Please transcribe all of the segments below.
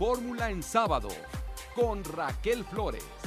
Fórmula en sábado con Raquel Flores.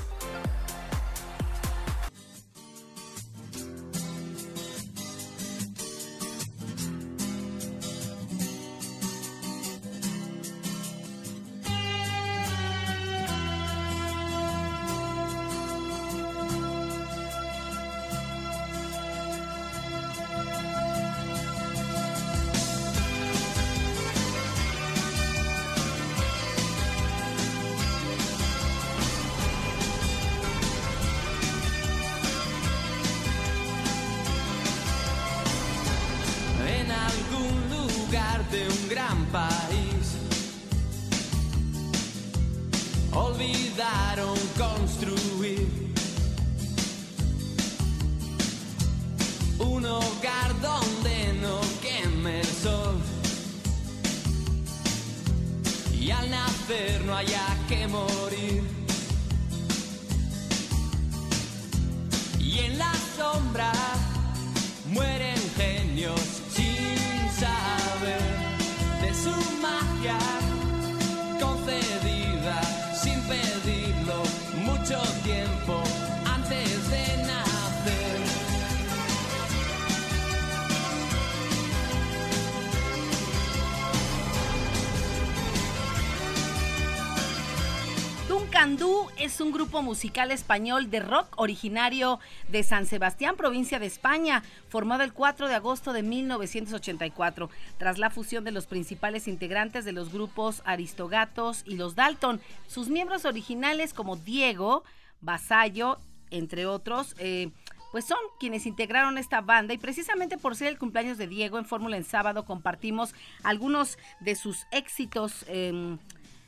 Es un grupo musical español de rock originario de San Sebastián, provincia de España, formado el 4 de agosto de 1984, tras la fusión de los principales integrantes de los grupos Aristogatos y los Dalton. Sus miembros originales como Diego, Vasallo, entre otros, eh, pues son quienes integraron esta banda y precisamente por ser el cumpleaños de Diego en Fórmula en sábado compartimos algunos de sus éxitos. Em,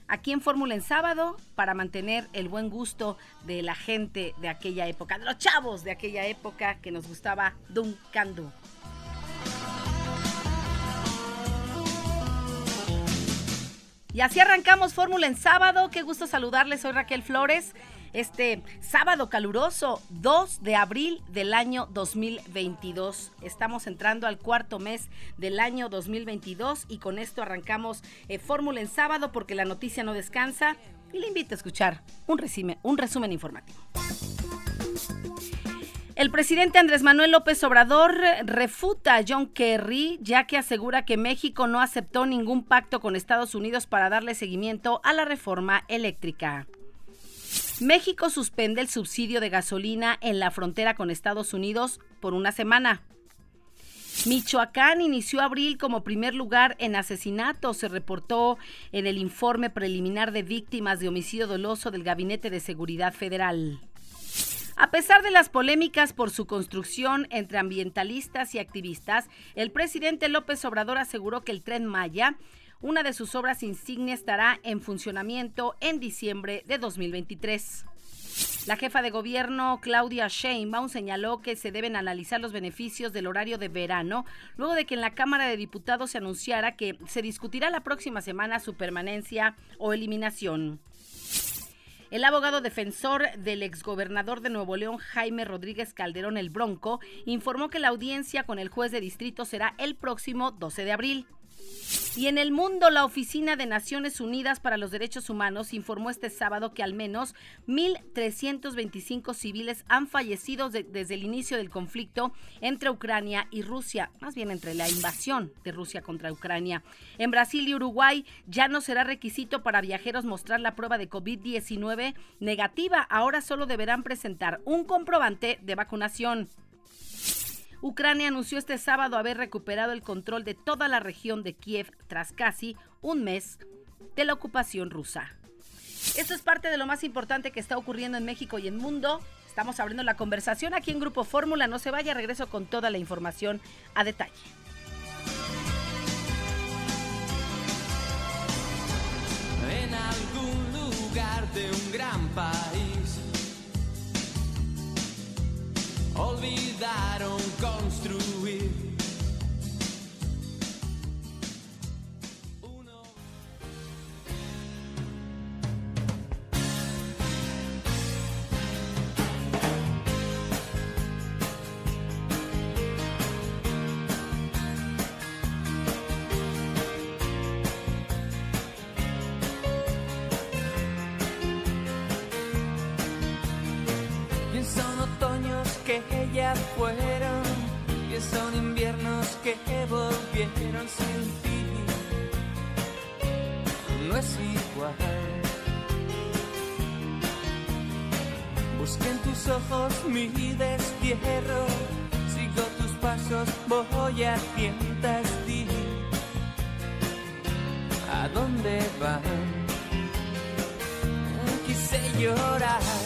aquí en Fórmula en sábado para mantener el buen gusto de la gente de aquella época, de los chavos de aquella época que nos gustaba Duncan Du. Y así arrancamos Fórmula en sábado. Qué gusto saludarles. Soy Raquel Flores este sábado caluroso 2 de abril del año 2022. Estamos entrando al cuarto mes del año 2022 y con esto arrancamos eh, Fórmula en sábado porque la noticia no descansa y le invito a escuchar un resumen, un resumen informativo. El presidente Andrés Manuel López Obrador refuta a John Kerry, ya que asegura que México no aceptó ningún pacto con Estados Unidos para darle seguimiento a la reforma eléctrica. México suspende el subsidio de gasolina en la frontera con Estados Unidos por una semana. Michoacán inició abril como primer lugar en asesinatos, se reportó en el informe preliminar de víctimas de homicidio doloso del Gabinete de Seguridad Federal. A pesar de las polémicas por su construcción entre ambientalistas y activistas, el presidente López Obrador aseguró que el tren Maya una de sus obras insignia estará en funcionamiento en diciembre de 2023. La jefa de gobierno, Claudia Sheinbaum, señaló que se deben analizar los beneficios del horario de verano, luego de que en la Cámara de Diputados se anunciara que se discutirá la próxima semana su permanencia o eliminación. El abogado defensor del exgobernador de Nuevo León, Jaime Rodríguez Calderón el Bronco, informó que la audiencia con el juez de distrito será el próximo 12 de abril. Y en el mundo, la Oficina de Naciones Unidas para los Derechos Humanos informó este sábado que al menos 1.325 civiles han fallecido desde el inicio del conflicto entre Ucrania y Rusia, más bien entre la invasión de Rusia contra Ucrania. En Brasil y Uruguay ya no será requisito para viajeros mostrar la prueba de COVID-19 negativa, ahora solo deberán presentar un comprobante de vacunación. Ucrania anunció este sábado haber recuperado el control de toda la región de Kiev tras casi un mes de la ocupación rusa. Esto es parte de lo más importante que está ocurriendo en México y en mundo. Estamos abriendo la conversación aquí en Grupo Fórmula. No se vaya, regreso con toda la información a detalle. En algún lugar de un gran país construir. Son otoños que ya fueron son inviernos que volvieron sin ti. No es igual. Busqué en tus ojos mi destierro, sigo tus pasos, voy a tientas ti. ¿A dónde van? Quise llorar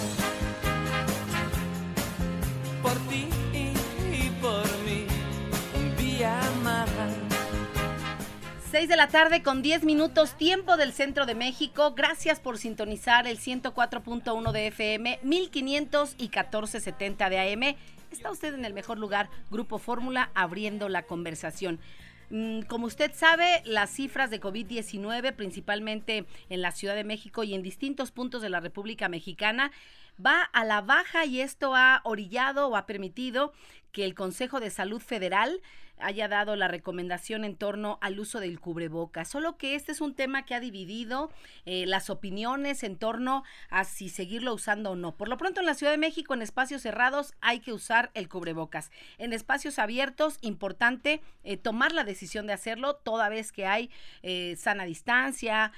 6 de la tarde con 10 minutos, tiempo del centro de México. Gracias por sintonizar el 104.1 de FM, 1500 y 1470 de AM. Está usted en el mejor lugar, Grupo Fórmula, abriendo la conversación. Mm, Como usted sabe, las cifras de COVID-19, principalmente en la Ciudad de México y en distintos puntos de la República Mexicana, va a la baja y esto ha orillado o ha permitido que el Consejo de Salud Federal haya dado la recomendación en torno al uso del cubreboca. Solo que este es un tema que ha dividido eh, las opiniones en torno a si seguirlo usando o no. Por lo pronto en la Ciudad de México, en espacios cerrados, hay que usar el cubrebocas. En espacios abiertos, importante eh, tomar la decisión de hacerlo toda vez que hay eh, sana distancia,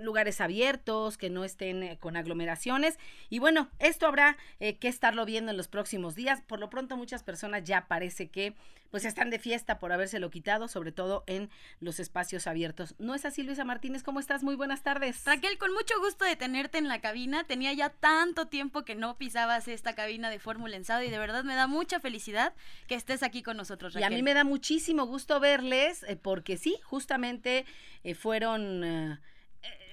lugares abiertos, que no estén con aglomeraciones. Y bueno, esto habrá que estarlo viendo en los próximos días. Por lo pronto, muchas personas ya parece que pues están de fiesta por habérselo quitado, sobre todo en los espacios abiertos. ¿No es así, Luisa Martínez? ¿Cómo estás? Muy buenas tardes. Raquel, con mucho gusto de tenerte en la cabina. Tenía ya tanto tiempo que no pisabas esta cabina de Fórmula Ensado y de verdad me da mucha felicidad que estés aquí con nosotros, Y Raquel. a mí me da muchísimo gusto verles, eh, porque sí, justamente eh, fueron... eh,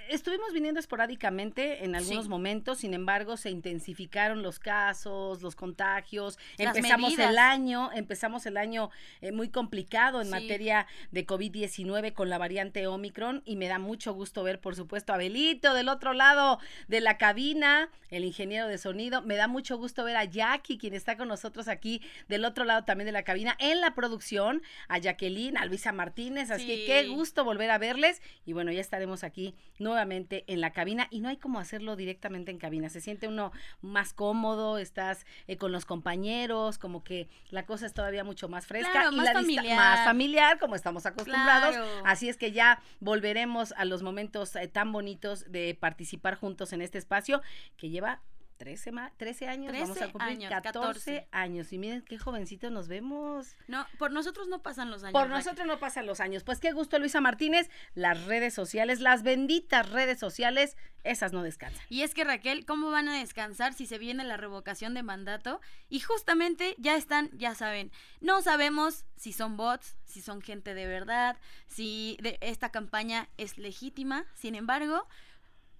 Estuvimos viniendo esporádicamente en algunos Sí. momentos, sin embargo, se intensificaron los casos, los contagios. Las empezamos medidas. el año, empezamos el año eh, muy complicado en Sí. materia de COVID-19 con la variante Omicron y me da mucho gusto ver, por supuesto, a Belito del otro lado de la cabina, el ingeniero de sonido. Me da mucho gusto ver a Jackie, quien está con nosotros aquí del otro lado también de la cabina en la producción, a Jacqueline, a Luisa Martínez. Así que qué gusto volver a verles y bueno, ya estaremos aquí nuevamente en la cabina y no hay como hacerlo directamente en cabina. Se siente uno más cómodo, estás eh, con los compañeros, como que la cosa es todavía mucho más fresca Claro, y más la familiar. más familiar, como estamos acostumbrados. Claro. Así es que ya volveremos a los momentos eh, tan bonitos de participar juntos en este espacio que lleva 13, ma- 13 años, vamos a 13 cumplir años, 14 14. años. Y miren qué jovencitos nos vemos. No, por nosotros no pasan los años. Por Raquel. nosotros no pasan los años. Pues qué gusto, Luisa Martínez. Las redes sociales, las benditas redes sociales, esas no descansan. Y es que Raquel, ¿cómo van a descansar si se viene la revocación de mandato? Y justamente ya están, ya saben, no sabemos si son bots, si son gente de verdad, si de- esta campaña es legítima. Sin embargo,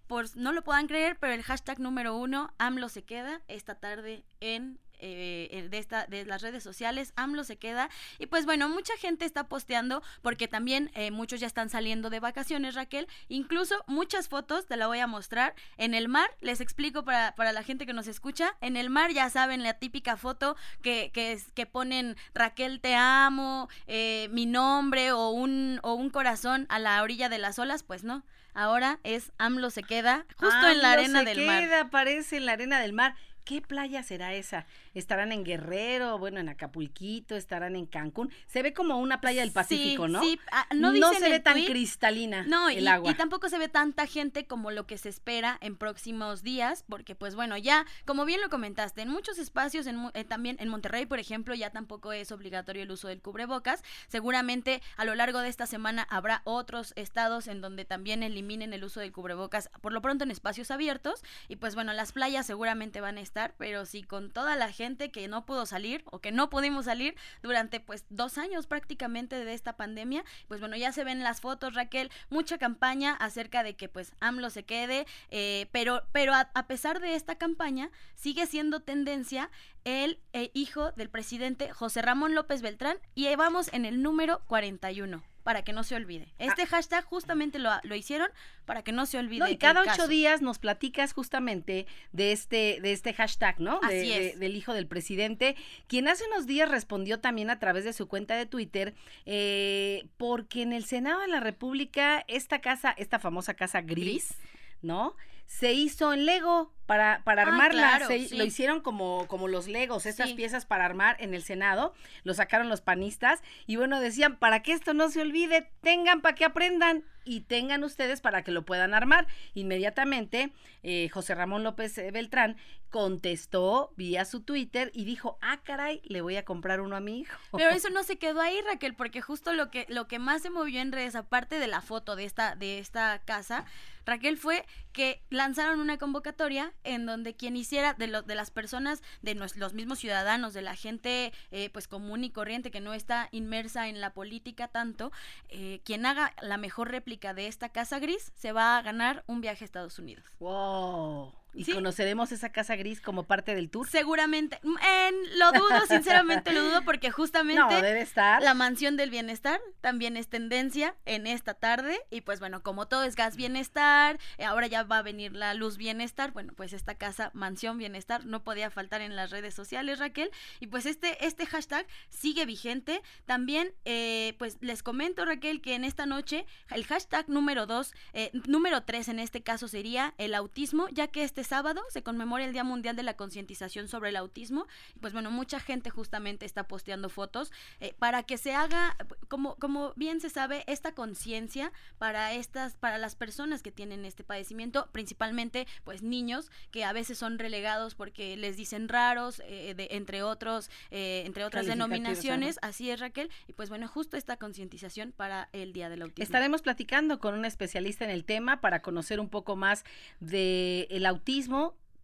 por no lo puedan creer, pero el hashtag número uno, AMLO se queda, esta tarde en eh, de esta de las redes sociales AMLO se queda. Y pues bueno mucha gente está posteando porque también eh, muchos ya están saliendo de vacaciones Raquel. Incluso muchas fotos te la voy a mostrar en el mar les explico para, para la gente que nos escucha en el mar ya saben la típica foto que, que, es- que ponen Raquel te amo eh, mi nombre o un o un corazón a la orilla de las olas pues no ahora es AMLO se queda justo en la arena se del mar queda, Aparece en la arena del mar. ¿Qué playa será esa? ¿Estarán en Guerrero, bueno, en Acapulquito, estarán en Cancún? Se ve como una playa del Pacífico, Sí, ¿no? sí, ah, no dicen se ve tan cristalina No, el y, agua. y tampoco se ve tanta gente como lo que se espera en próximos días, porque pues bueno, ya, como bien lo comentaste, en muchos espacios, en, eh, también en Monterrey, por ejemplo, ya tampoco es obligatorio el uso del cubrebocas. Seguramente a lo largo de esta semana habrá otros estados en donde también eliminen el uso del cubrebocas, por lo pronto en espacios abiertos. Y pues bueno, las playas seguramente van a estar, pero sí con toda la gente que no pudo salir o que no pudimos salir durante pues dos años prácticamente de esta pandemia, pues bueno, ya se ven las fotos, Raquel, mucha campaña acerca de que pues AMLO se quede, eh, pero, pero a, pesar de esta campaña, sigue siendo tendencia el eh, hijo del presidente José Ramón López Beltrán y vamos en el número 41 para que no se olvide. Este hashtag justamente lo, lo hicieron para que no se olvide. No, y el cada ocho caso. días nos platicas justamente de este, de este hashtag, ¿no? De- Así de- es. del hijo del presidente, quien hace unos días respondió también a través de su cuenta de Twitter, eh, porque en el Senado de la República, esta casa, esta famosa casa gris, Gris. ¿no? se hizo en Lego para, para Ah, armarla. claro, Se- sí. Lo hicieron como, como los Legos, estas Sí. piezas para armar en el Senado. Lo sacaron los panistas. Y bueno, decían, para que esto no se olvide, tengan para que aprendan y tengan ustedes para que lo puedan armar. Inmediatamente, eh, José Ramón López eh, Beltrán contestó vía su Twitter y dijo, ah, caray, le voy a comprar uno a mi hijo. Pero eso no se quedó ahí, Raquel, porque justo lo que, lo que más se movió en redes, aparte de la foto de esta, de esta casa, Raquel, fue que lanzaron una convocatoria en donde quien hiciera, de, lo- de las personas, de nos- los mismos ciudadanos, de la gente eh, pues común y corriente que no está inmersa en la política tanto, eh, quien haga la mejor réplica de esta casa gris se va a ganar un viaje a Estados Unidos. Wow. ¿Y Sí. conoceremos esa casa gris como parte del tour? Seguramente, mm, en- lo dudo, sinceramente lo dudo, porque justamente No, debe estar. La mansión del bienestar también es tendencia en esta tarde y pues bueno, como todo es gas bienestar, eh, ahora ya va a venir la luz bienestar, bueno, pues esta casa mansión bienestar no podía faltar en las redes sociales, Raquel, y pues este, este hashtag sigue vigente. También, eh, pues les comento, Raquel, que en esta noche el hashtag número dos, eh, número tres en este caso sería el autismo, ya que este sábado se conmemora el Día Mundial de la Concientización sobre el Autismo. Pues bueno, mucha gente justamente está posteando fotos eh, para que se haga, como, como bien se sabe, esta conciencia para estas, para las personas que tienen este padecimiento, principalmente pues niños que a veces son relegados porque les dicen raros, eh, de, entre otros, eh, entre otras denominaciones, así es Raquel, y pues bueno, justo esta concientización para el Día del Autismo. Estaremos platicando con un especialista en el tema para conocer un poco más del el autismo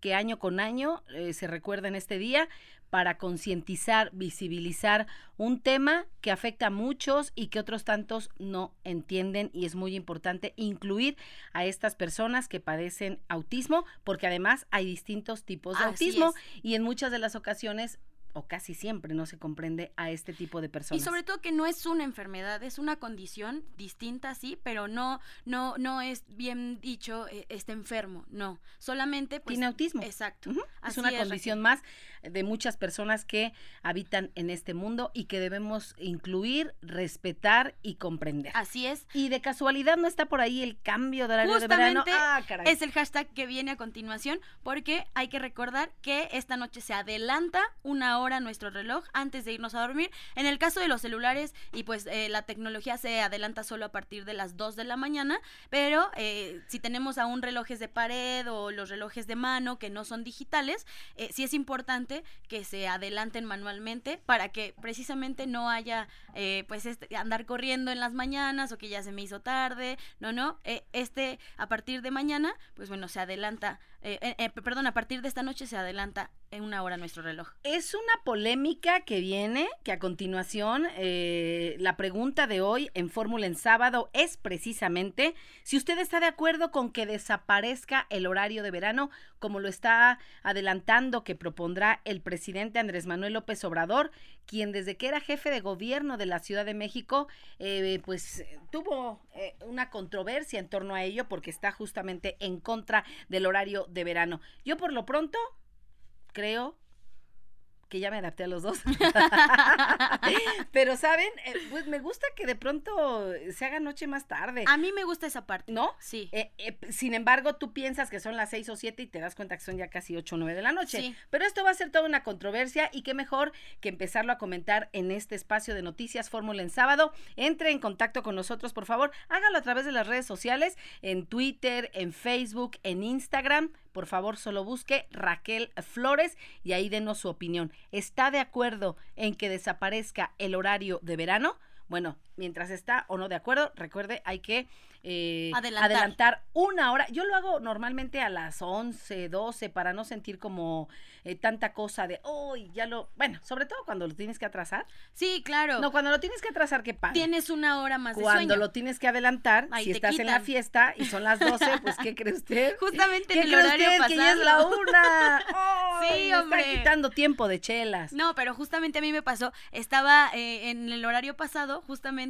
que año con año eh, se recuerda en este día para concientizar, visibilizar un tema que afecta a muchos y que otros tantos no entienden y es muy importante incluir a estas personas que padecen autismo porque además hay distintos tipos de Así autismo es. y en muchas de las ocasiones o casi siempre no se comprende a este tipo de personas. Y sobre todo que no es una enfermedad, es una condición distinta, sí, pero no, no, no es bien dicho, eh, está enfermo, no. Solamente pues. Tiene autismo. Exacto. Es Así una es, condición más de muchas personas que habitan en este mundo y que debemos incluir, respetar y comprender. Así es. Y de casualidad no está por ahí el cambio de horario de verano. Ah, caray. es el hashtag que viene a continuación porque hay que recordar que esta noche se adelanta una hora nuestro reloj antes de irnos a dormir. En el caso de los celulares y pues eh, la tecnología se adelanta solo a partir de las 2 de la mañana, pero eh, si tenemos aún relojes de pared o los relojes de mano que no son digitales, eh, sí es importante que se adelanten manualmente para que precisamente no haya eh, pues este, andar corriendo en las mañanas o que ya se me hizo tarde, no, no, eh, este a partir de mañana, pues bueno, se adelanta, eh, eh, eh, perdón, a partir de esta noche se adelanta en una hora nuestro reloj. Es una polémica que viene, que a continuación la pregunta de hoy en Fórmula en sábado es precisamente si usted está de acuerdo con que desaparezca el horario de verano, como lo está adelantando que propondrá el presidente Andrés Manuel López Obrador, quien desde que era jefe de gobierno de la Ciudad de México, pues tuvo una controversia en torno a ello porque está justamente en contra del horario de verano. Yo por lo pronto creo que ya me adapté a los dos. Pero, ¿saben? Eh, pues me gusta que de pronto se haga noche más tarde. A mí me gusta esa parte. ¿No? Sí. Eh, eh, sin embargo, tú piensas que son las seis o siete y te das cuenta que son ya casi ocho o nueve de la noche. Sí. Pero esto va a ser toda una controversia y qué mejor que empezarlo a comentar en este espacio de noticias Fórmula en sábado. Entre en contacto con nosotros, por favor. Hágalo a través de las redes sociales, en Twitter, en Facebook, en Instagram. Por favor, solo busque Raquel Flores y ahí denos su opinión. ¿Está de acuerdo en que desaparezca el horario de verano? Bueno, mientras está o no de acuerdo, recuerde, hay que eh, Adelantar. adelantar una hora. Yo lo hago normalmente a las 11, 12 para no sentir como eh, tanta cosa de, uy, ya lo... Bueno, sobre todo cuando lo tienes que atrasar. Sí, claro. No, cuando lo tienes que atrasar, ¿qué pasa? Tienes una hora más de Cuando sueño. lo tienes que adelantar, Ahí si estás en la fiesta y son las 12, pues ¿qué cree usted? Justamente ¿Qué en el cree horario usted? Que ya es la una. Sí, ¡Ay, me hombre. Está quitando tiempo de chelas. No, pero justamente a mí me pasó, estaba eh, en el horario pasado, justamente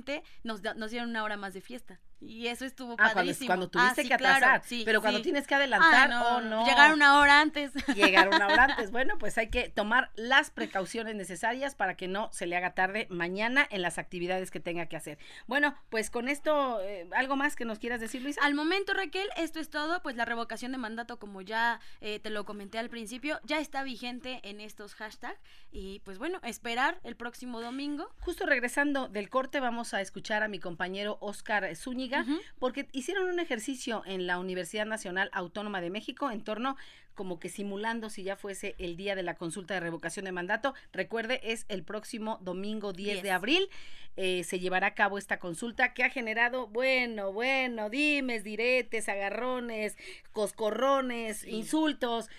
nos, da- nos dieron una hora más de fiesta. Y eso estuvo Ah, padrísimo. cuando Ah, tuviste sí, que claro, atrasar. sí, pero cuando sí. tienes que adelantar, no, oh no. Llegar una hora antes. Llegar una hora antes. Bueno, pues hay que tomar las precauciones necesarias para que no se le haga tarde mañana en las actividades que tenga que hacer. Bueno, pues con esto, eh, ¿algo más que nos quieras decir, Luisa? Al momento, Raquel, esto es todo. Pues la revocación de mandato, como ya eh, te lo comenté al principio, ya está vigente en estos hashtags. Y pues bueno, esperar el próximo domingo. Justo regresando del corte, vamos a escuchar a mi compañero Oscar Zúñiga, porque hicieron un ejercicio en la Universidad Nacional Autónoma de México en torno como que simulando si ya fuese el día de la consulta de revocación de mandato. Recuerde, es el próximo domingo 10 de 10. abril. eh, se llevará a cabo esta consulta que ha generado, bueno, bueno, dimes, diretes, agarrones, coscorrones, insultos.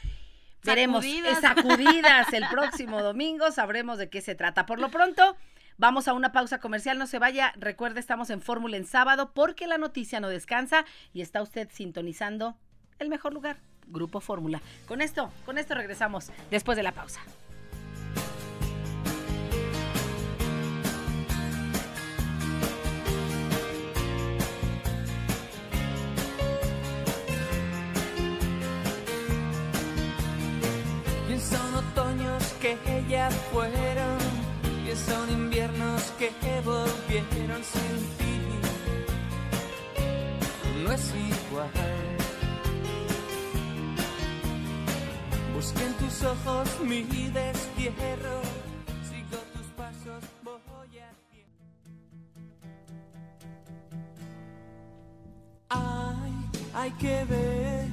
Veremos, Sacudidas. sacudidas el próximo domingo, sabremos de qué se trata. Por lo pronto, vamos a una pausa comercial, no se vaya. Recuerde, estamos en Fórmula en sábado porque la noticia no descansa y está usted sintonizando el mejor lugar, Grupo Fórmula. Con esto, con esto regresamos después de la pausa. Son otoños que ya fueron, y son que volvieron sin ti. No es igual. Busqué en tus ojos mi destierro, sigo tus pasos, voy a hay que ver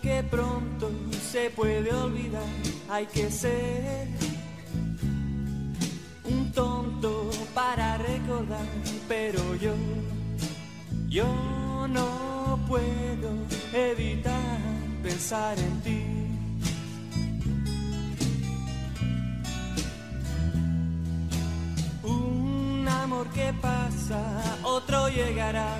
que pronto se puede olvidar. Hay que ser un tonto para recordar, pero yo, yo no puedo evitar pensar en ti. Un amor que pasa, otro llegará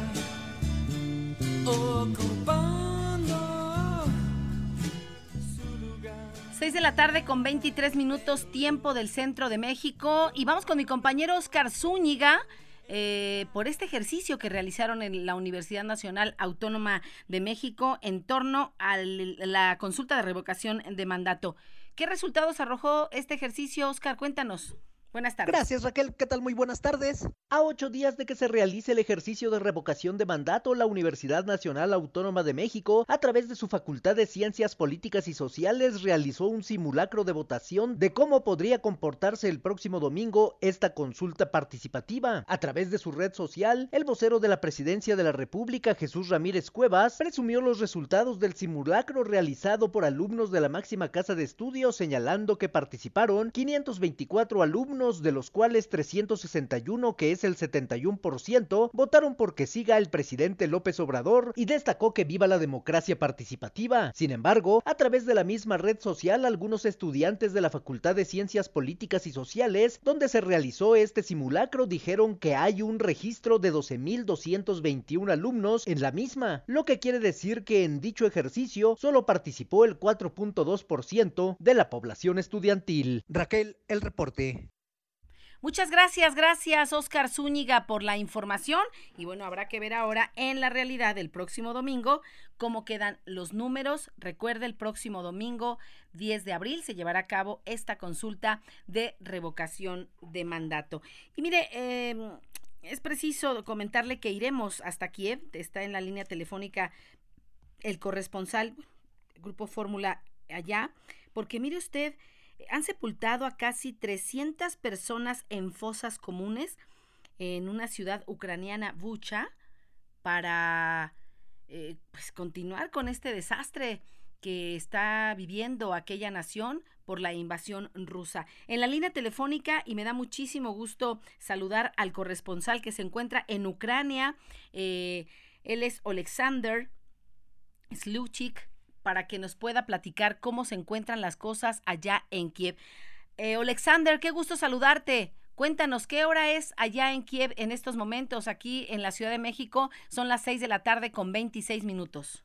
6 de la tarde con 23 minutos tiempo del centro de México y vamos con mi compañero Oscar Zúñiga. eh, por este ejercicio que realizaron en la Universidad Nacional Autónoma de México en torno a la consulta de revocación de mandato. ¿Qué resultados arrojó este ejercicio, Oscar? Cuéntanos. Buenas tardes. Gracias Raquel, ¿qué tal? Muy buenas tardes. A ocho días de que se realice el ejercicio de revocación de mandato, la Universidad Nacional Autónoma de México, a través de su Facultad de Ciencias Políticas y Sociales, realizó un simulacro de votación de cómo podría comportarse el próximo domingo esta consulta participativa. A través de su red social, el vocero de la Presidencia de la República, Jesús Ramírez Cuevas, presumió los resultados del simulacro realizado por alumnos de la máxima casa de estudios, señalando que participaron 524 alumnos de los cuales 361, que es el 71%, votaron porque siga el presidente López Obrador y destacó que viva la democracia participativa. Sin embargo, a través de la misma red social, algunos estudiantes de la Facultad de Ciencias Políticas y Sociales, donde se realizó este simulacro, dijeron que hay un registro de 12.221 alumnos en la misma, lo que quiere decir que en dicho ejercicio solo participó el 4.2% de la población estudiantil. Raquel, el reporte. Muchas gracias, gracias Oscar Zúñiga por la información y bueno, habrá que ver ahora en la realidad el próximo domingo cómo quedan los números. Recuerde, el próximo domingo 10 de abril se llevará a cabo esta consulta de revocación de mandato. Y mire, eh, es preciso comentarle que iremos hasta Kiev, está en la línea telefónica el corresponsal, Grupo Fórmula allá, porque mire usted, han sepultado a casi 300 personas en fosas comunes en una ciudad ucraniana, Bucha, para eh, pues continuar con este desastre que está viviendo aquella nación por la invasión rusa. En la línea telefónica, y me da muchísimo gusto saludar al corresponsal que se encuentra en Ucrania, eh, él es Alexander Sluchik, para que nos pueda platicar cómo se encuentran las cosas allá en Kiev. Eh, Alexander, qué gusto saludarte. Cuéntanos, ¿qué hora es allá en Kiev en estos momentos? Aquí en la Ciudad de México son las 6 de la tarde con 26 minutos.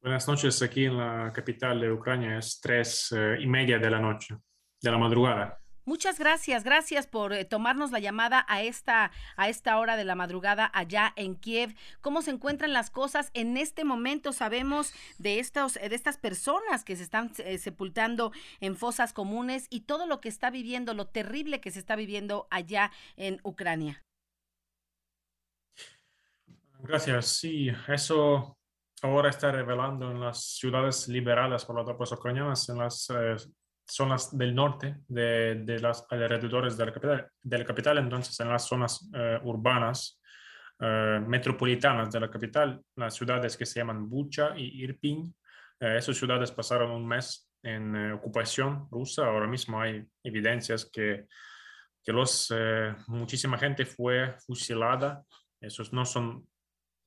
Buenas noches, aquí en la capital de Ucrania es tres eh, y media de la noche, de la madrugada. Muchas gracias, gracias por eh, tomarnos la llamada a esta a esta hora de la madrugada allá en Kiev. ¿Cómo se encuentran las cosas en este momento? Sabemos de estos de estas personas que se están eh, sepultando en fosas comunes y todo lo que está viviendo, lo terrible que se está viviendo allá en Ucrania. Gracias. Sí, eso ahora está revelando en las ciudades liberadas por las tropas ucranianas, en las eh, zonas del norte de, de los alrededores de la, capital, de la capital, entonces en las zonas eh, urbanas eh, metropolitanas de la capital, las ciudades que se llaman Bucha y Irpin, eh, esas ciudades pasaron un mes en ocupación rusa. Ahora mismo hay evidencias que, que los, muchísima gente fue fusilada. Esos no son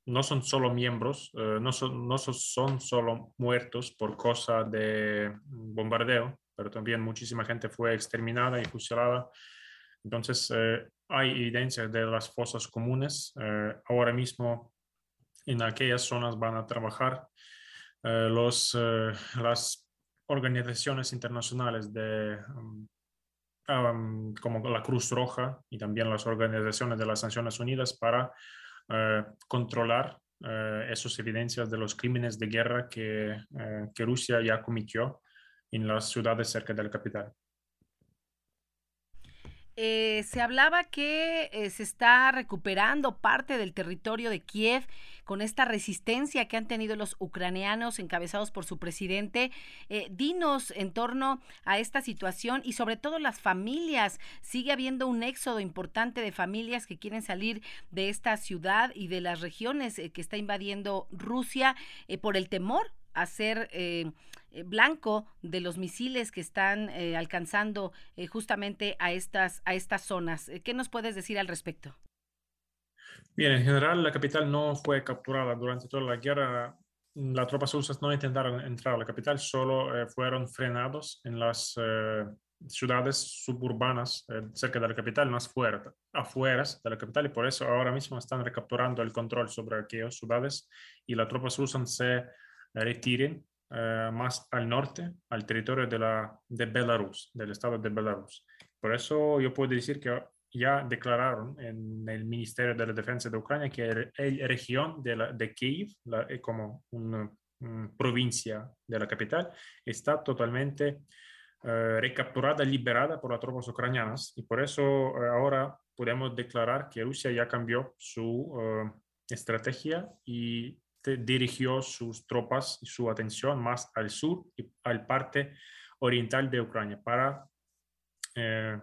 no son solo miembros, no, son, no son solo muertos por cosa de bombardeo, pero también muchísima gente fue exterminada y fusilada. Entonces, eh, hay evidencia de las fosas comunes. Eh, ahora mismo, en aquellas zonas van a trabajar eh, los, las organizaciones internacionales de, um, um, como la Cruz Roja y también las organizaciones de las Naciones Unidas para controlar esas evidencias de los crímenes de guerra que, que Rusia ya cometió en las ciudades cerca de la capital. Eh, se hablaba que eh, se está recuperando parte del territorio de Kiev con esta resistencia que han tenido los ucranianos encabezados por su presidente. Eh, dinos en torno a esta situación y sobre todo las familias. Sigue habiendo un éxodo importante de familias que quieren salir de esta ciudad y de las regiones que está invadiendo Rusia por el temor a ser eh, eh, blanco de los misiles que están eh, alcanzando justamente a estas, a estas zonas. ¿Qué nos puedes decir al respecto? Bien, en general la capital no fue capturada durante toda la guerra. Las tropas rusas no intentaron entrar a la capital, solo fueron frenados en las ciudades suburbanas cerca de la capital, más fuera, afuera de la capital, y por eso ahora mismo están recapturando el control sobre aquellas ciudades y las tropas rusas se retiren eh, más al norte, al territorio de, la, de Belarus, del estado de Belarus. Por eso yo puedo decir que ya declararon en el Ministerio de la Defensa de Ucrania que la región de, la, de Kiev, eh, como una, provincia de la capital, está totalmente eh, recapturada, liberada por las tropas ucranianas. Y por eso ahora podemos declarar que Rusia ya cambió su estrategia y dirigió sus tropas y su atención más al sur y al parte oriental de Ucrania para eh,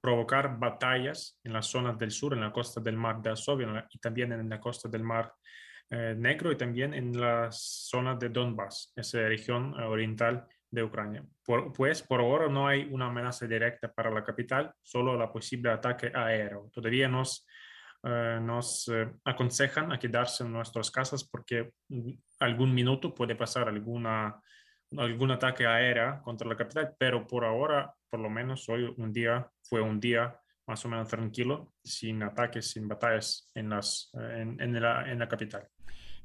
provocar batallas en las zonas del sur, en la costa del mar de Azov y también en la costa del mar eh, Negro y también en la zona de Donbass, esa región oriental de Ucrania. pues por ahora no hay una amenaza directa para la capital, solo la posible ataque aéreo. Todavía nos eh, nos eh, aconsejan a quedarse en nuestras casas porque algún minuto puede pasar alguna, algún ataque aéreo contra la capital, pero por ahora, por lo menos hoy un día fue un día más o menos tranquilo, sin ataques, sin batallas en, las, en, en, la, en la capital.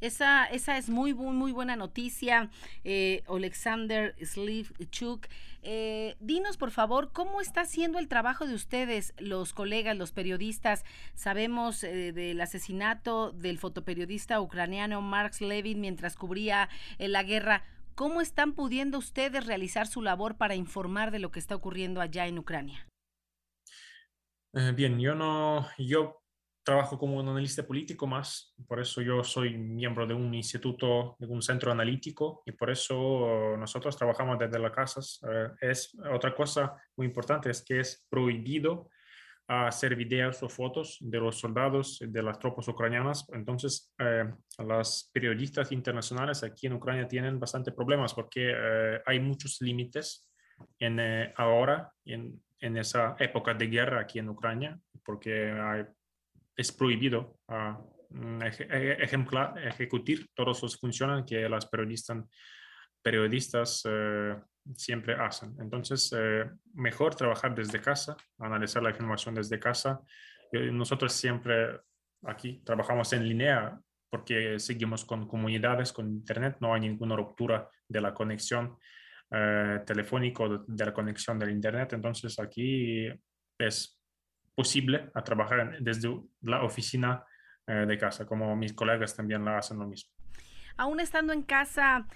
Esa, esa es muy, muy, muy buena noticia, eh, Alexander Slivchuk. Eh, dinos, por favor, cómo está siendo el trabajo de ustedes, los colegas, los periodistas. Sabemos eh, del asesinato del fotoperiodista ucraniano Marx Levin mientras cubría eh, la guerra. ¿Cómo están pudiendo ustedes realizar su labor para informar de lo que está ocurriendo allá en Ucrania? bien, yo no, yo trabajo como un analista político más, por eso yo soy miembro de un instituto, de un centro analítico y por eso nosotros trabajamos desde las casas. Eh, es otra cosa muy importante es que es prohibido hacer videos o fotos de los soldados de las tropas ucranianas. Entonces, eh, las periodistas internacionales aquí en Ucrania tienen bastante problemas porque eh, hay muchos límites en, ahora, en, en esa época de guerra aquí en Ucrania, porque hay es prohibido uh, ejemplar, ejecutar todas las funciones que las periodistas, periodistas eh, siempre hacen. Entonces, eh, mejor trabajar desde casa, analizar la información desde casa. Nosotros siempre aquí trabajamos en línea porque seguimos con comunidades, con Internet, no hay ninguna ruptura de la conexión telefónico de, la conexión del Internet. Entonces aquí es posible a trabajar desde la oficina de casa, como mis colegas también la hacen lo mismo. Aún estando en casa,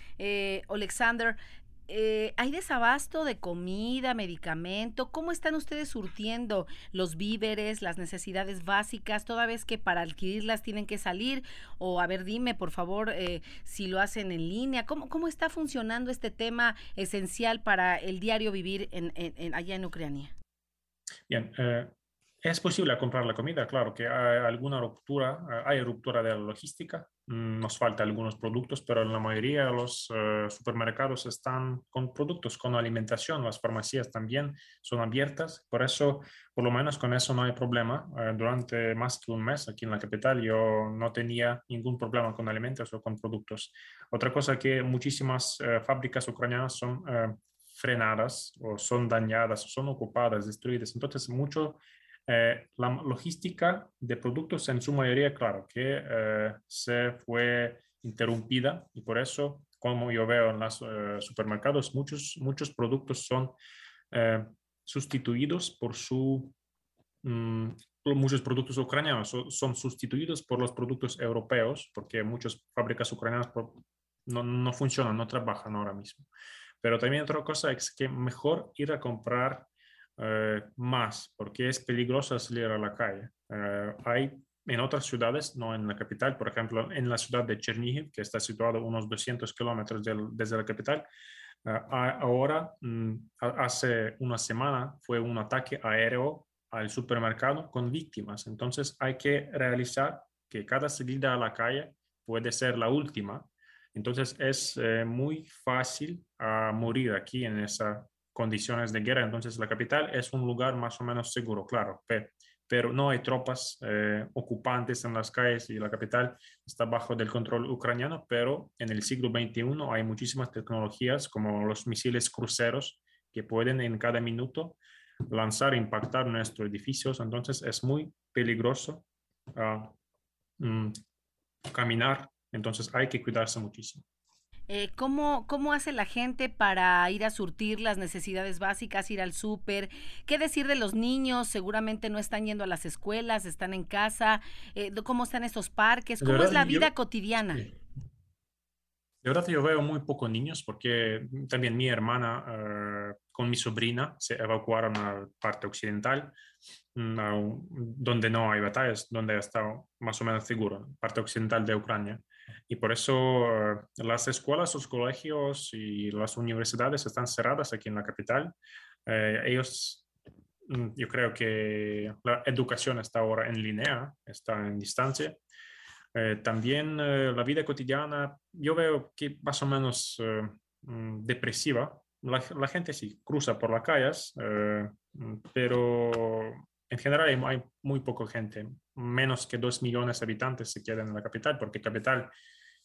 Alexander, eh, ¿hay desabasto de comida, medicamento? ¿Cómo están ustedes surtiendo los víveres, las necesidades básicas, toda vez que para adquirirlas tienen que salir? O a ver, dime, por favor, eh, si lo hacen en línea. ¿Cómo, ¿Cómo está funcionando este tema esencial para el diario vivir en, allá en Ucrania? Bien, eh, es posible comprar la comida, claro que hay alguna ruptura, eh, hay ruptura de la logística, mm, nos falta algunos productos, pero la mayoría de los eh, supermercados están con productos, con alimentación, las farmacias también son abiertas, por eso, por lo menos con eso no hay problema. Eh, durante más que un mes aquí en la capital yo no tenía ningún problema con alimentos o con productos. Otra cosa que muchísimas fábricas ucranianas son frenadas o son dañadas, son ocupadas, destruidas. Entonces, mucho eh, la logística de productos en su mayoría, claro, que eh, se fue interrumpida y por eso, como yo veo en los eh, supermercados, muchos, muchos productos son sustituidos por su... Mm, muchos productos ucranianos son sustituidos por los productos europeos porque muchas fábricas ucranianas no, no funcionan, no trabajan ahora mismo. Pero también otra cosa es que mejor ir a comprar eh, más, porque es peligroso salir a la calle. Eh, hay en otras ciudades, no en la capital, por ejemplo, en la ciudad de Chernihiv, que está situado unos 200 kilómetros desde la capital, eh, ahora, mm, hace una semana, fue un ataque aéreo al supermercado con víctimas. Entonces hay que realizar que cada salida a la calle puede ser la última. Entonces es muy fácil a morir aquí en esa condiciones de guerra. Entonces la capital es un lugar más o menos seguro, claro, pero, no hay tropas eh, ocupantes en las calles y la capital está bajo del control ucraniano, pero en el siglo XXI hay muchísimas tecnologías como los misiles cruceros que pueden en cada minuto lanzar impactar nuestros edificios. Entonces es muy peligroso ah, mm, caminar, entonces hay que cuidarse muchísimo. Eh, ¿cómo, ¿Cómo hace la gente para ir a surtir las necesidades básicas, ir al súper? ¿Qué decir de los niños? Seguramente no están yendo a las escuelas, están en casa. Eh, ¿Cómo están estos parques? ¿Cómo es la vida cotidiana? De verdad yo veo muy pocos niños porque también mi hermana eh, con mi sobrina se evacuaron a la parte occidental, mm, donde no hay batallas, donde está más o menos seguro, parte occidental de Ucrania. Y por eso eh, las escuelas, los colegios y las universidades están cerradas aquí en la capital. Eh, ellos, mm, yo creo que la educación está ahora en línea, está en distancia. Eh, también la vida cotidiana, yo veo que más o menos mm, depresiva. La, gente sí cruza por las calles, mm, pero en general hay, muy poca gente, menos que dos millones de habitantes se quedan en la capital, porque capital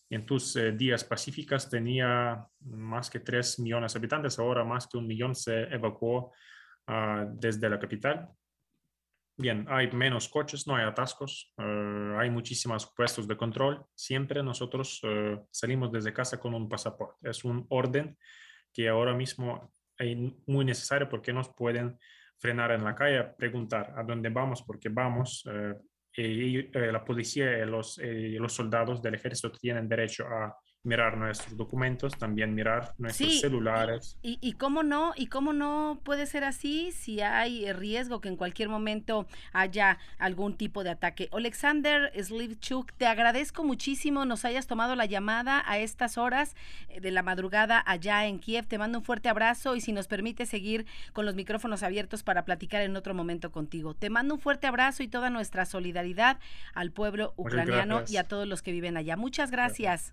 en tus eh, días pacíficas tenía más que tres millones de habitantes, ahora más que un millón se evacuó ah, desde la capital. Bien, hay menos coches, no hay atascos, eh, hay muchísimos puestos de control. Siempre nosotros eh, salimos desde casa con un pasaporte. Es un orden que ahora mismo es muy necesario porque nos pueden frenar en la calle, preguntar a dónde vamos, porque vamos. Eh, y, eh, la policía y eh, los soldados del ejército tienen derecho a mirar nuestros documentos, también mirar nuestros celulares. Y, y, cómo no, y cómo no puede ser así si hay riesgo que en cualquier momento haya algún tipo de ataque. Alexander Slivchuk, te agradezco muchísimo nos hayas tomado la llamada a estas horas eh, de la madrugada allá en Kiev. Te mando un fuerte abrazo y si nos permite seguir con los micrófonos abiertos para platicar en otro momento contigo. Te mando un fuerte abrazo y toda nuestra solidaridad al pueblo ucraniano y a todos los que viven allá. Muchas gracias.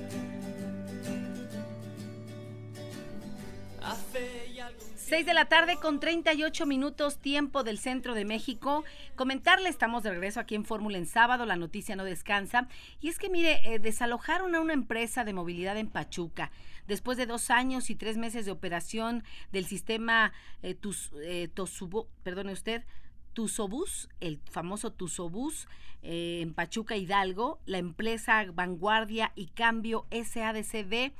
6 de la tarde con 38 minutos tiempo del centro de México. Comentarle, estamos de regreso aquí en Fórmula en sábado, la noticia no descansa. Y es que mire, eh, desalojaron a una empresa de movilidad en Pachuca. Después de dos años y tres meses de operación del sistema eh, eh, perdone usted, Tusobús, el famoso Tusobús eh, en Pachuca Hidalgo, la empresa Vanguardia y Cambio SADCB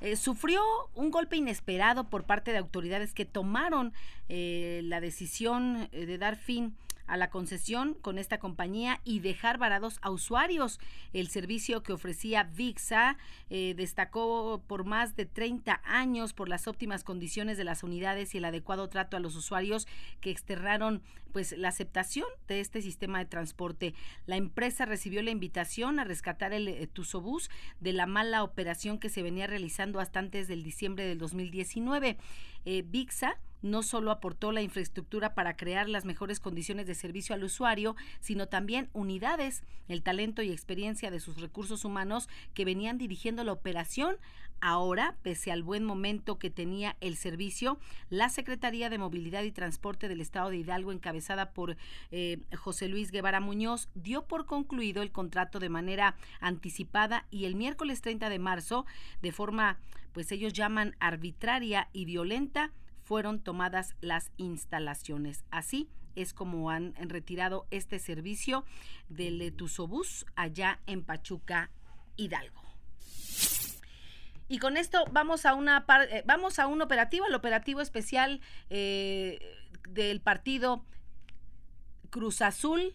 eh, sufrió un golpe inesperado por parte de autoridades que tomaron eh, la decisión eh, de dar fin a la concesión con esta compañía y dejar varados a usuarios. El servicio que ofrecía VIXA destacó por más de 30 años por las óptimas condiciones de las unidades y el adecuado trato a los usuarios que externaron pues la aceptación de este sistema de transporte. La empresa recibió la invitación a rescatar el eh, de la mala operación que se venía realizando hasta antes del diciembre del 2019. Eh, VIXA no solo aportó la infraestructura para crear las mejores condiciones de servicio al usuario, sino también unidades, el talento y experiencia de sus recursos humanos que venían dirigiendo la operación. Ahora, pese al buen momento que tenía el servicio, la Secretaría de Movilidad y Transporte del Estado de Hidalgo, encabezada por eh, José Luis Guevara Muñoz, dio por concluido el contrato de manera anticipada y el miércoles 30 de marzo, de forma, pues ellos llaman arbitraria y violenta, fueron tomadas las instalaciones. Así es como han retirado este servicio del Letusobús allá en Pachuca, Hidalgo. Y con esto vamos a una eh, vamos a un operativo, el operativo especial eh, del partido Cruz Azul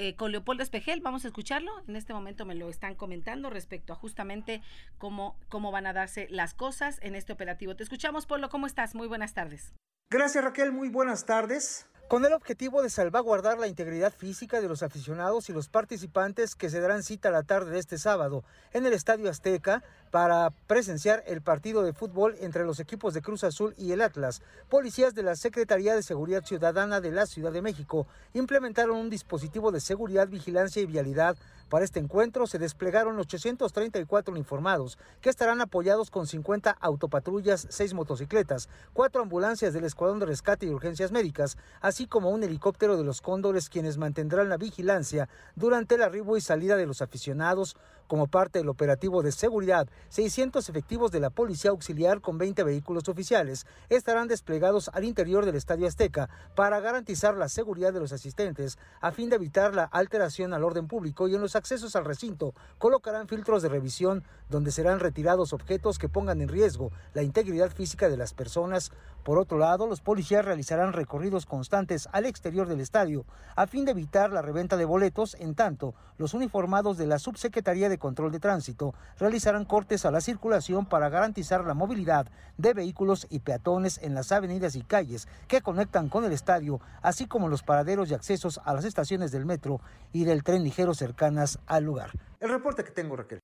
eh, con Leopoldo Espejel. Vamos a escucharlo. En este momento me lo están comentando respecto a justamente cómo, cómo van a darse las cosas en este operativo. Te escuchamos, Polo. ¿Cómo estás? Muy buenas tardes. Gracias, Raquel. Muy buenas tardes. Con el objetivo de salvaguardar la integridad física de los aficionados y los participantes que se darán cita la tarde de este sábado en el Estadio Azteca, para presenciar el partido de fútbol entre los equipos de Cruz Azul y el Atlas. Policías de la Secretaría de Seguridad Ciudadana de la Ciudad de México implementaron un dispositivo de seguridad, vigilancia y vialidad. Para este encuentro se desplegaron 834 uniformados que estarán apoyados con 50 autopatrullas, 6 motocicletas, 4 ambulancias del Escuadrón de Rescate y Urgencias Médicas, así como un helicóptero de los Cóndores quienes mantendrán la vigilancia durante el arribo y salida de los aficionados como parte del operativo de seguridad 600 efectivos de la Policía Auxiliar con 20 vehículos oficiales estarán desplegados al interior del Estadio Azteca para garantizar la seguridad de los asistentes a fin de evitar la alteración al orden público y en los accesos al recinto colocarán filtros de revisión donde serán retirados objetos que pongan en riesgo la integridad física de las personas. Por otro lado, los policías realizarán recorridos constantes al exterior del estadio a fin de evitar la reventa de boletos, en tanto los uniformados de la Subsecretaría de Control de Tránsito realizarán cortes a la circulación para garantizar la movilidad de vehículos y peatones en las avenidas y calles que conectan con el estadio, así como los paraderos y accesos a las estaciones del metro y del tren ligero cercanas al lugar. El reporte que tengo, Raquel.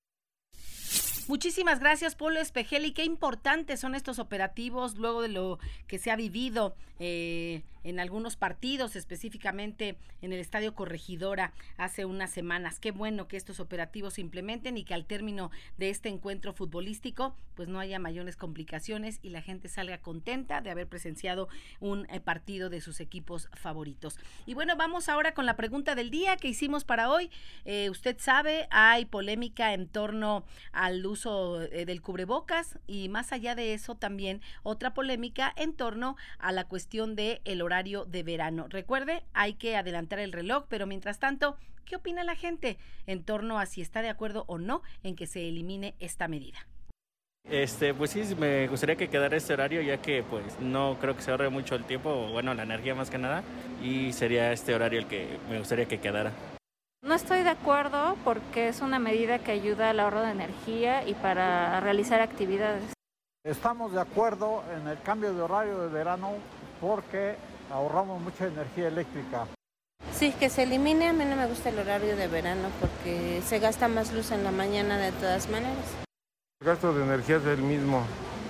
Muchísimas gracias, Polo Espejel. Y qué importantes son estos operativos luego de lo que se ha vivido eh, en algunos partidos, específicamente en el Estadio Corregidora hace unas semanas. Qué bueno que estos operativos se implementen y que al término de este encuentro futbolístico, pues no haya mayores complicaciones y la gente salga contenta de haber presenciado un eh, partido de sus equipos favoritos. Y bueno, vamos ahora con la pregunta del día que hicimos para hoy. Eh, usted sabe, hay polémica en torno al uso eh, del cubrebocas y más allá de eso también otra polémica en torno a la cuestión de el horario de verano. Recuerde, hay que adelantar el reloj, pero mientras tanto, ¿qué opina la gente en torno a si está de acuerdo o no en que se elimine esta medida? Este, pues sí, me gustaría que quedara este horario ya que pues no creo que se ahorre mucho el tiempo, bueno, la energía más que nada, y sería este horario el que me gustaría que quedara. No estoy de acuerdo porque es una medida que ayuda al ahorro de energía y para realizar actividades. Estamos de acuerdo en el cambio de horario de verano porque ahorramos mucha energía eléctrica. Sí, que se elimine. A mí no me gusta el horario de verano porque se gasta más luz en la mañana de todas maneras. El gasto de energía es el mismo.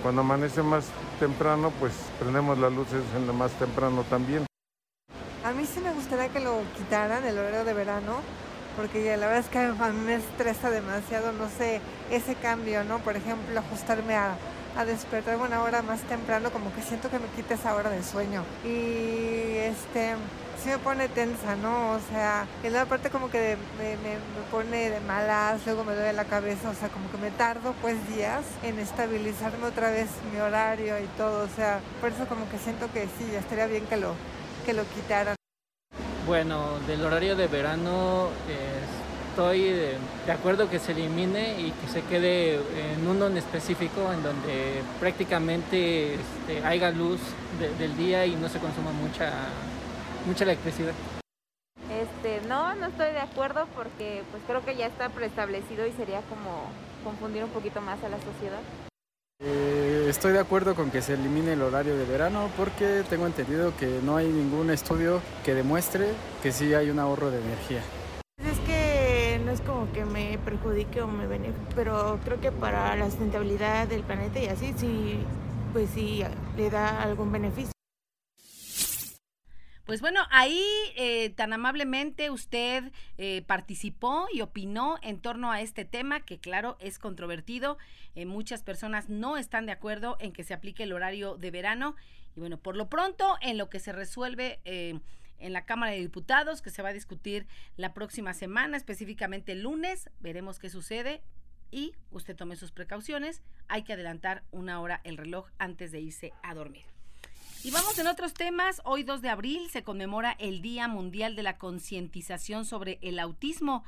Cuando amanece más temprano, pues prendemos las luces en lo más temprano también. A mí sí me gustaría que lo quitaran el horario de verano, porque la verdad es que a mí me estresa demasiado, no sé, ese cambio, ¿no? Por ejemplo, ajustarme a a despertarme una hora más temprano, como que siento que me quita esa hora de sueño. Y este, sí me pone tensa, ¿no? O sea, y la parte como que me, me, me, pone de malas, luego me duele la cabeza, o sea, como que me tardo pues días en estabilizarme otra vez mi horario y todo, o sea, por eso como que siento que sí, estaría bien que lo, que lo quitaran. Bueno, del horario de verano estoy de, de, acuerdo que se elimine y que se quede en uno en específico en donde prácticamente este, haya luz de, del día y no se consuma mucha, mucha electricidad. Este, no, no estoy de acuerdo porque pues creo que ya está preestablecido y sería como confundir un poquito más a la sociedad. Eh, estoy de acuerdo con que se elimine el horario de verano porque tengo entendido que no hay ningún estudio que demuestre que sí hay un ahorro de energía. Que me perjudique o me beneficie, pero creo que para la sustentabilidad del planeta y así, sí, pues sí le da algún beneficio. Pues bueno, ahí eh, tan amablemente usted eh, participó y opinó en torno a este tema que claro es controvertido. Eh, muchas personas no están de acuerdo en que se aplique el horario de verano. Y bueno, por lo pronto, en lo que se resuelve en la Cámara de Diputados, que se va a discutir la próxima semana, específicamente el lunes, veremos qué sucede. Y usted tome sus precauciones. Hay que adelantar una hora el reloj antes de irse a dormir. Y vamos en otros temas. Hoy 2 de abril se conmemora el Día Mundial de la Concientización sobre el Autismo.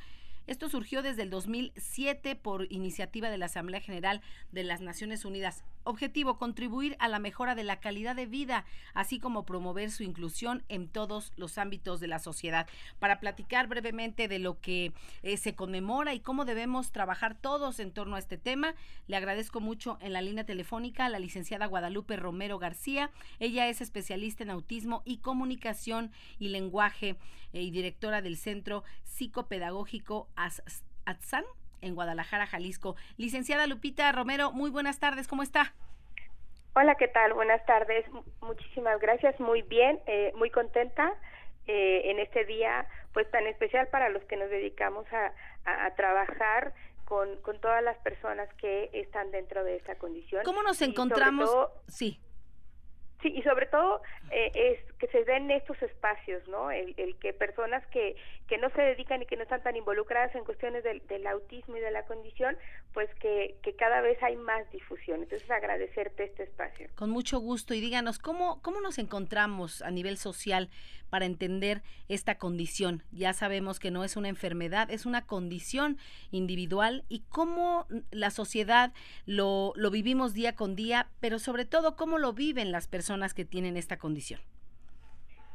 Esto surgió desde el 2007 por iniciativa de la Asamblea General de las Naciones Unidas. Objetivo, contribuir a la mejora de la calidad de vida, así como promover su inclusión en todos los ámbitos de la sociedad. Para platicar brevemente de lo que eh, se conmemora y cómo debemos trabajar todos en torno a este tema, le agradezco mucho en la línea telefónica a la licenciada Guadalupe Romero García. Ella es especialista en autismo y comunicación y lenguaje eh, y directora del Centro Psicopedagógico ATSAN en Guadalajara, Jalisco. Licenciada Lupita Romero, muy buenas tardes, ¿cómo está? Hola, ¿qué tal? Buenas tardes. Muchísimas gracias. Muy bien, eh, muy contenta eh, en este día, pues tan especial para los que nos dedicamos a, a, a trabajar con, con, todas las personas que están dentro de esta condición. ¿Cómo nos encontramos? Todo, sí. Y sobre todo eh, es que se den estos espacios, ¿no? El, el, que personas que, que no se dedican y que no están tan involucradas en cuestiones del, del autismo y de la condición, pues que, que, cada vez hay más difusión. Entonces, agradecerte este espacio. Con mucho gusto. Y díganos, ¿cómo, cómo nos encontramos a nivel social para entender esta condición? Ya sabemos que no es una enfermedad, es una condición individual y cómo la sociedad lo, lo vivimos día con día, pero sobre todo, cómo lo viven las personas que tienen esta condición.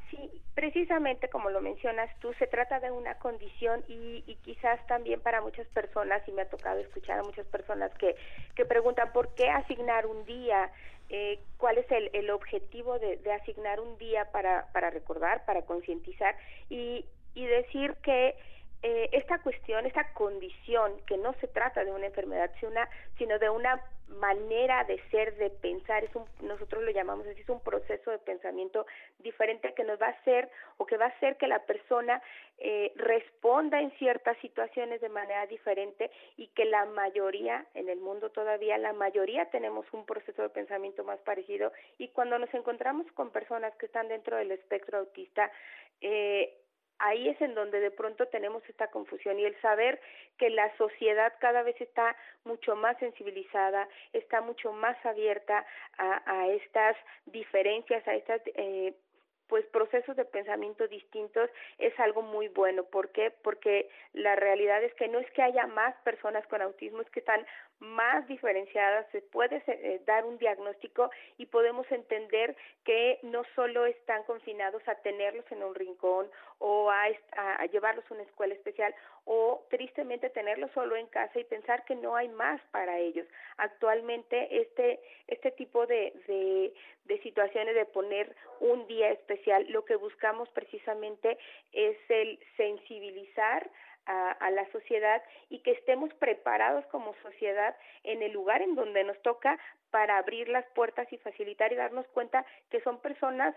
Sí, precisamente como lo mencionas tú, se trata de una condición y, y, quizás también para muchas personas, y me ha tocado escuchar a muchas personas que, que preguntan por qué asignar un día, eh, cuál es el, el objetivo de, de, asignar un día para, para recordar, para concientizar y, y decir que eh, esta cuestión, esta condición, que no se trata de una enfermedad, sino de una manera de ser, de pensar, es un, nosotros lo llamamos así, es un proceso de pensamiento diferente que nos va a hacer o que va a hacer que la persona eh, responda en ciertas situaciones de manera diferente y que la mayoría, en el mundo todavía, la mayoría tenemos un proceso de pensamiento más parecido. Y cuando nos encontramos con personas que están dentro del espectro autista, eh, ahí es en donde de pronto tenemos esta confusión y el saber que la sociedad cada vez está mucho más sensibilizada, está mucho más abierta a, a estas diferencias, a estas eh, pues procesos de pensamiento distintos es algo muy bueno. ¿Por qué? Porque la realidad es que no es que haya más personas con autismo, es que están más diferenciadas, se puede eh, dar un diagnóstico y podemos entender que no solo están confinados a tenerlos en un rincón o a, a, llevarlos a una escuela especial o tristemente tenerlos solo en casa y pensar que no hay más para ellos. Actualmente este, este tipo de, de, de situaciones de poner un día especial, lo que buscamos precisamente es el sensibilizar a, a, la sociedad y que estemos preparados como sociedad en el lugar en donde nos toca para abrir las puertas y facilitar y darnos cuenta que son personas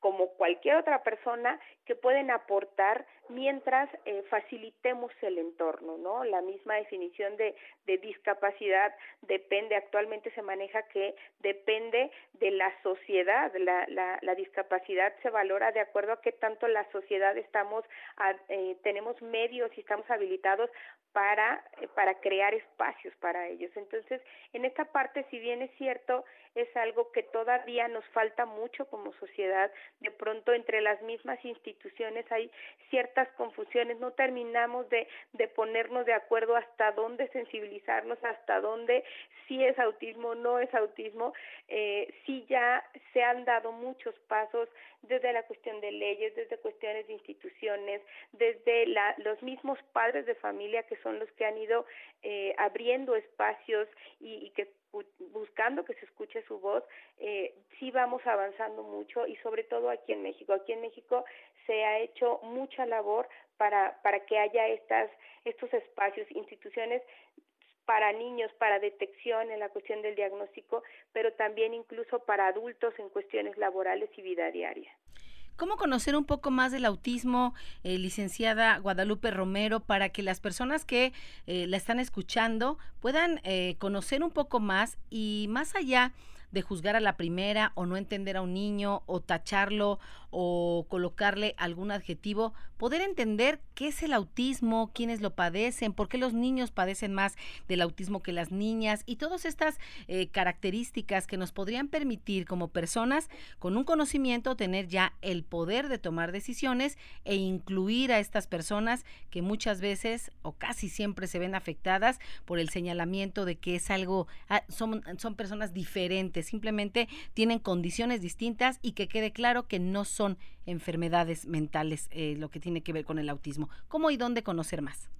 como cualquier otra persona que pueden aportar mientras eh, facilitemos el entorno, ¿no? La misma definición de, de discapacidad depende, actualmente se maneja que depende de la sociedad, la, la, la discapacidad se valora de acuerdo a qué tanto la sociedad estamos, eh, tenemos medios y estamos habilitados para, eh, para crear espacios para ellos. Entonces, en esta parte, si bien es cierto, es algo que todavía nos falta mucho como sociedad. De pronto entre las mismas instituciones hay ciertas confusiones, no terminamos de, de ponernos de acuerdo hasta dónde sensibilizarnos, hasta dónde sí es autismo, no es autismo. Eh, sí ya se han dado muchos pasos desde la cuestión de leyes, desde cuestiones de instituciones, desde la, los mismos padres de familia que son los que han ido eh, abriendo espacios y, y que buscando que se escuche su voz, eh, sí vamos avanzando mucho y sobre todo aquí en México. Aquí en México se ha hecho mucha labor para, para que haya estas, estos espacios, instituciones para niños, para detección en la cuestión del diagnóstico, pero también incluso para adultos en cuestiones laborales y vida diaria. ¿Cómo conocer un poco más del autismo, eh, licenciada Guadalupe Romero, para que las personas que eh, la están escuchando puedan eh, conocer un poco más y más allá de juzgar a la primera o no entender a un niño o tacharlo o colocarle algún adjetivo, poder entender qué es el autismo, quiénes lo padecen, por qué los niños padecen más del autismo que las niñas y todas estas eh, características que nos podrían permitir como personas con un conocimiento tener ya el poder de tomar decisiones e incluir a estas personas que muchas veces o casi siempre se ven afectadas por el señalamiento de que es algo, ah, son, son personas diferentes, simplemente tienen condiciones distintas y que quede claro que no son enfermedades mentales, eh, lo que tiene que ver con el autismo. ¿Cómo y dónde conocer más?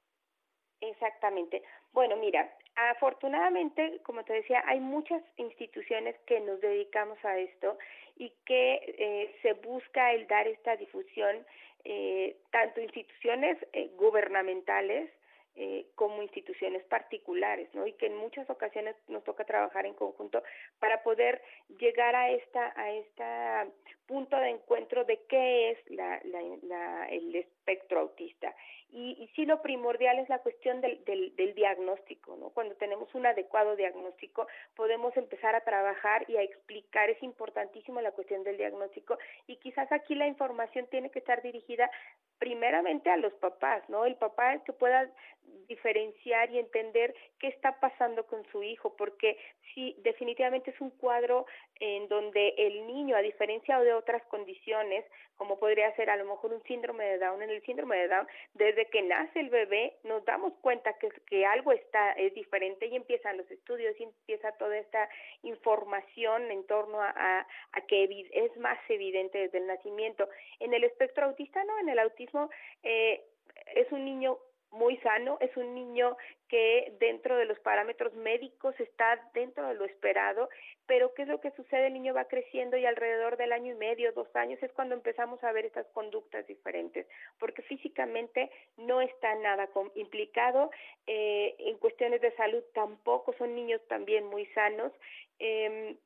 Exactamente. Bueno, mira, afortunadamente, como te decía, hay muchas instituciones que nos dedicamos a esto y que eh, se busca el dar esta difusión, eh, tanto instituciones gubernamentales, eh, como instituciones particulares, ¿no? Y que en muchas ocasiones nos toca trabajar en conjunto para poder llegar a esta a esta punto de encuentro de qué es la, la, el espectro autista. Y, y, sí lo primordial es la cuestión del, del, del diagnóstico, ¿no? Cuando tenemos un adecuado diagnóstico podemos empezar a trabajar y a explicar, es importantísimo la cuestión del diagnóstico y quizás aquí la información tiene que estar dirigida primeramente a los papás, ¿no? El papá que pueda diferenciar y entender qué está pasando con su hijo, porque sí, definitivamente es un cuadro en donde el niño, a diferencia de otras condiciones, como podría ser a lo mejor un síndrome de Down, en el síndrome de Down, desde que nace el bebé nos damos cuenta que, que algo está, es diferente y empiezan los estudios y empieza toda esta información en torno a, a, a que es más evidente desde el nacimiento. En el espectro autista, no, en el autismo eh, es un niño muy sano, es un niño que dentro de los parámetros médicos está dentro de lo esperado, pero ¿qué es lo que sucede? El niño va creciendo y alrededor del año y medio, dos años es cuando empezamos a ver estas conductas diferentes, porque físicamente no está nada implicado, eh, en cuestiones de salud tampoco, son niños también muy sanos eh,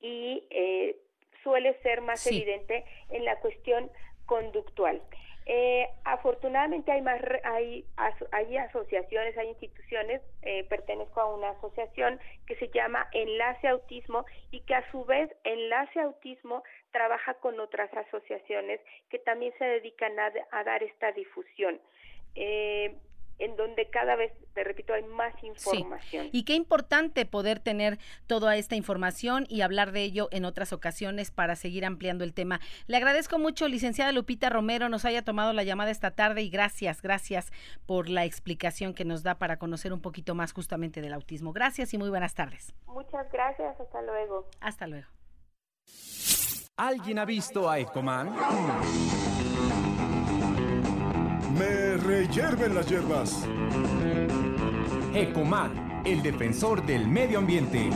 y eh, suele ser más evidente en la cuestión conductual. Eh, afortunadamente hay más hay, hay asociaciones, hay instituciones, eh, pertenezco a una asociación que se llama Enlace Autismo y que a su vez Enlace Autismo trabaja con otras asociaciones que también se dedican a, dar esta difusión. Eh, en donde cada vez, te repito, hay más información. Y qué importante poder tener toda esta información y hablar de ello en otras ocasiones para seguir ampliando el tema. Le agradezco mucho, licenciada Lupita Romero, nos haya tomado la llamada esta tarde y gracias, gracias por la explicación que nos da para conocer un poquito más justamente del autismo. Gracias y muy buenas tardes. Muchas gracias, hasta luego. Hasta luego. ¿Alguien ha visto a Ecoman? Me reyerven las hierbas. Ecoman, el defensor del medio ambiente.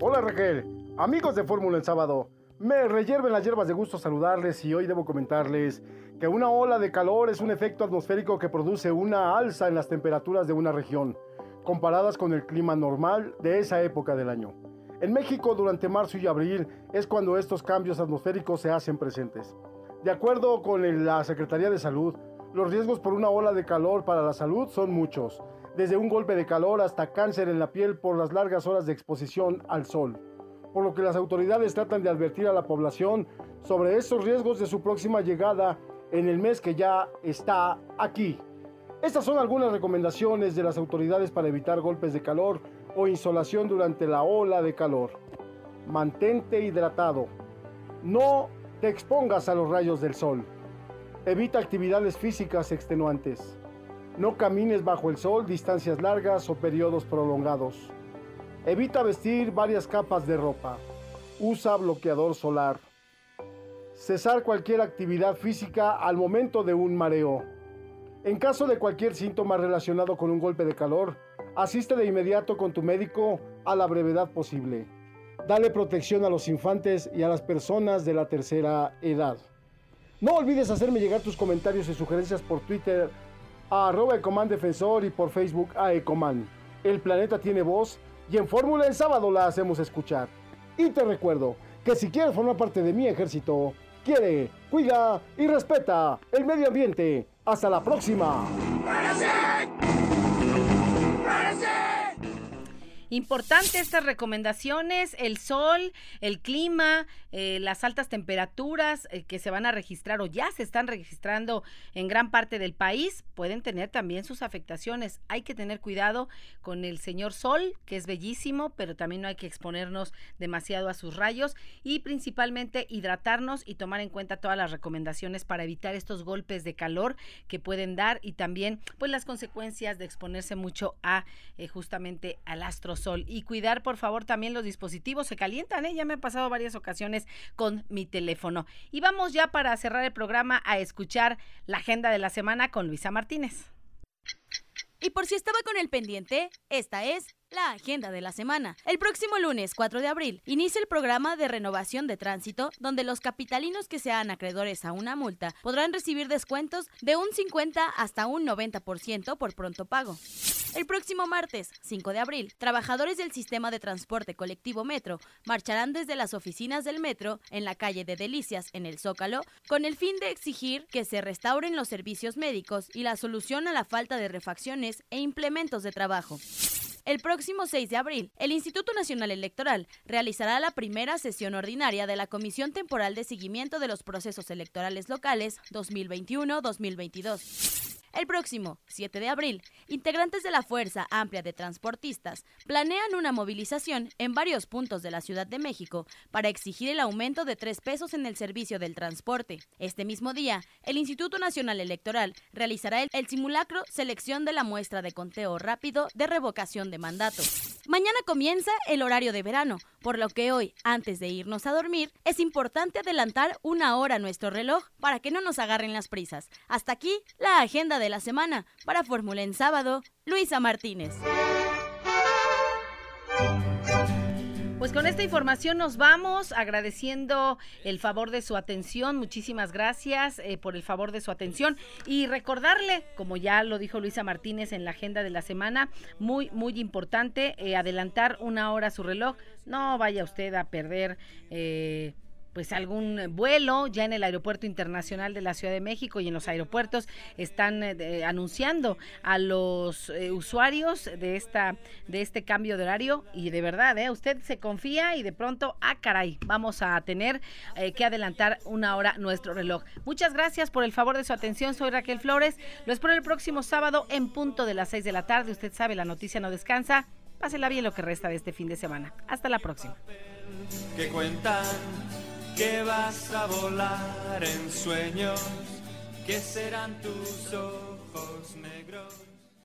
Hola Raquel, amigos de Fórmula el sábado. Me reyerven las hierbas de gusto saludarles y hoy debo comentarles que una ola de calor es un efecto atmosférico que produce una alza en las temperaturas de una región. comparadas con el clima normal de esa época del año. En México, durante marzo y abril, es cuando estos cambios atmosféricos se hacen presentes. De acuerdo con la Secretaría de Salud, los riesgos por una ola de calor para la salud son muchos, desde un golpe de calor hasta cáncer en la piel por las largas horas de exposición al sol, por lo que las autoridades tratan de advertir a la población sobre estos riesgos de su próxima llegada en el mes que ya está aquí. Estas son algunas recomendaciones de las autoridades para evitar golpes de calor o insolación durante la ola de calor. Mantente hidratado. No te expongas a los rayos del sol. Evita actividades físicas extenuantes. No camines bajo el sol distancias largas o periodos prolongados. Evita vestir varias capas de ropa. Usa bloqueador solar. Cesar cualquier actividad física al momento de un mareo. En caso de cualquier síntoma relacionado con un golpe de calor, asiste de inmediato con tu médico a la brevedad posible. Dale protección a los infantes y a las personas de la tercera edad. No olvides hacerme llegar tus comentarios y sugerencias por Twitter a arroba Defensor y por Facebook a Ecoman. El planeta tiene voz y en Fórmula en sábado la hacemos escuchar. Y te recuerdo que si quieres formar parte de mi ejército, quiere, cuida y respeta el medio ambiente. Hasta la próxima. Importante estas recomendaciones, el sol, el clima, eh, las altas temperaturas eh, que se van a registrar o ya se están registrando en gran parte del país, pueden tener también sus afectaciones. Hay que tener cuidado con el señor sol, que es bellísimo, pero también no hay que exponernos demasiado a sus rayos y principalmente hidratarnos y tomar en cuenta todas las recomendaciones para evitar estos golpes de calor que pueden dar y también pues las consecuencias de exponerse mucho a eh, justamente al astro y cuidar por favor también los dispositivos se calientan, ¿eh? ya me ha pasado varias ocasiones con mi teléfono. Y vamos ya para cerrar el programa a escuchar la agenda de la semana con Luisa Martínez. Y por si estaba con el pendiente, esta es la agenda de la semana. El próximo lunes 4 de abril inicia el programa de renovación de tránsito donde los capitalinos que sean acreedores a una multa podrán recibir descuentos de un 50 hasta un 90% por pronto pago. El próximo martes, 5 de abril, trabajadores del sistema de transporte colectivo Metro marcharán desde las oficinas del Metro en la calle de Delicias, en el Zócalo, con el fin de exigir que se restauren los servicios médicos y la solución a la falta de refacciones e implementos de trabajo. El próximo 6 de abril, el Instituto Nacional Electoral realizará la primera sesión ordinaria de la Comisión Temporal de Seguimiento de los Procesos Electorales Locales 2021-2022. El próximo 7 de abril, integrantes de la Fuerza Amplia de Transportistas planean una movilización en varios puntos de la Ciudad de México para exigir el aumento de tres pesos en el servicio del transporte. Este mismo día, el Instituto Nacional Electoral realizará el, simulacro selección de la muestra de conteo rápido de revocación de mandato. Mañana comienza el horario de verano, por lo que hoy, antes de irnos a dormir, es importante adelantar una hora nuestro reloj para que no nos agarren las prisas. Hasta aquí la agenda de la semana. Para Fórmula en sábado, Luisa Martínez. Pues con esta información nos vamos agradeciendo el favor de su atención. Muchísimas gracias eh, por el favor de su atención y recordarle, como ya lo dijo Luisa Martínez en la agenda de la semana, muy, muy importante eh, adelantar una hora su reloj. No vaya usted a perder. Eh, pues algún vuelo ya en el aeropuerto internacional de la Ciudad de México y en los aeropuertos están eh, anunciando a los eh, usuarios de esta de este cambio de horario y de verdad eh, usted se confía y de pronto ah caray vamos a tener eh, que adelantar una hora nuestro reloj. Muchas gracias por el favor de su atención soy Raquel Flores lo espero el próximo sábado en punto de las 6 de la tarde usted sabe la noticia no descansa pásela bien lo que resta de este fin de semana hasta la próxima. Que cuentan que vas a volar en sueños, que serán tus ojos negros.